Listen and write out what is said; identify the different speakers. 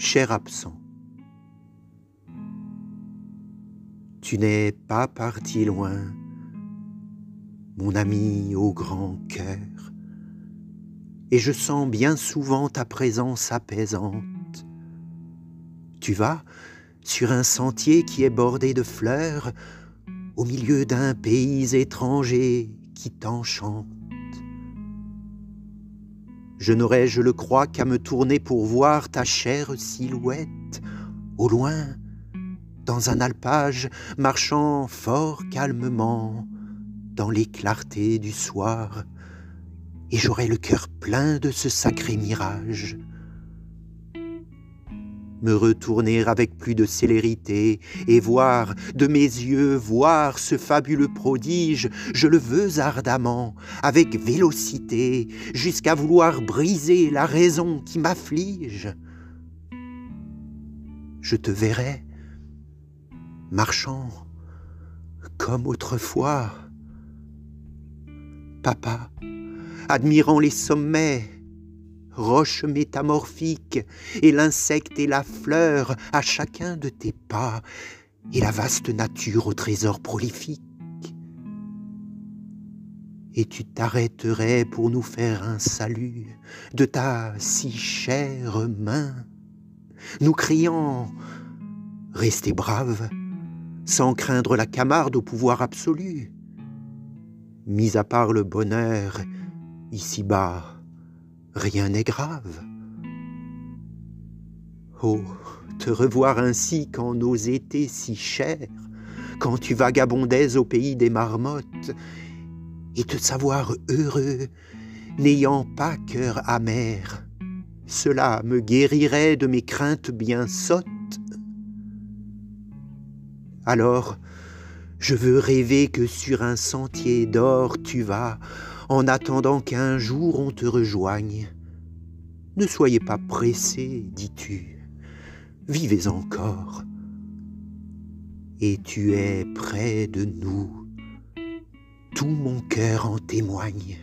Speaker 1: Cher absent, tu n'es pas parti loin, mon ami au grand cœur, et je sens bien souvent ta présence apaisante. Tu vas sur un sentier qui est bordé de fleurs, au milieu d'un pays étranger qui t'enchante. Je n'aurais, je le crois, qu'à me tourner pour voir ta chère silhouette, au loin, dans un alpage, marchant fort calmement dans les clartés du soir, et j'aurais le cœur plein de ce sacré mirage me retourner avec plus de célérité et voir de mes yeux voir ce fabuleux prodige, je le veux ardemment, avec vélocité, jusqu'à vouloir briser la raison qui m'afflige. Je te verrai, marchant comme autrefois, papa, admirant les sommets, roche métamorphique, et l'insecte et la fleur à chacun de tes pas, et la vaste nature au trésor prolifique. Et tu t'arrêterais pour nous faire un salut de ta si chère main, nous criant Restez brave, sans craindre la camarde au pouvoir absolu. Mis à part le bonheur, ici-bas, rien n'est grave. Oh, te revoir ainsi quand nos étés si chers, quand tu vagabondais au pays des marmottes, et te savoir heureux, n'ayant pas cœur amer, cela me guérirait de mes craintes bien sottes. Alors, je veux rêver que sur un sentier d'or tu vas, en attendant qu'un jour on te rejoigne. Ne soyez pas pressés, dis-tu, vivez encore. Et tu es près de nous, tout mon cœur en témoigne.